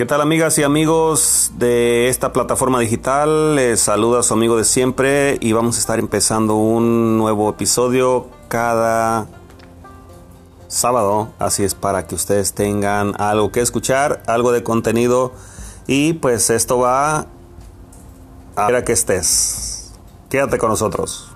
¿Qué tal amigas y amigos de esta plataforma digital? Les saluda su amigo de siempre y vamos a estar empezando un nuevo episodio cada sábado. Así es para que ustedes tengan algo que escuchar, algo de contenido y pues esto va a ver a que estés. Quédate con nosotros.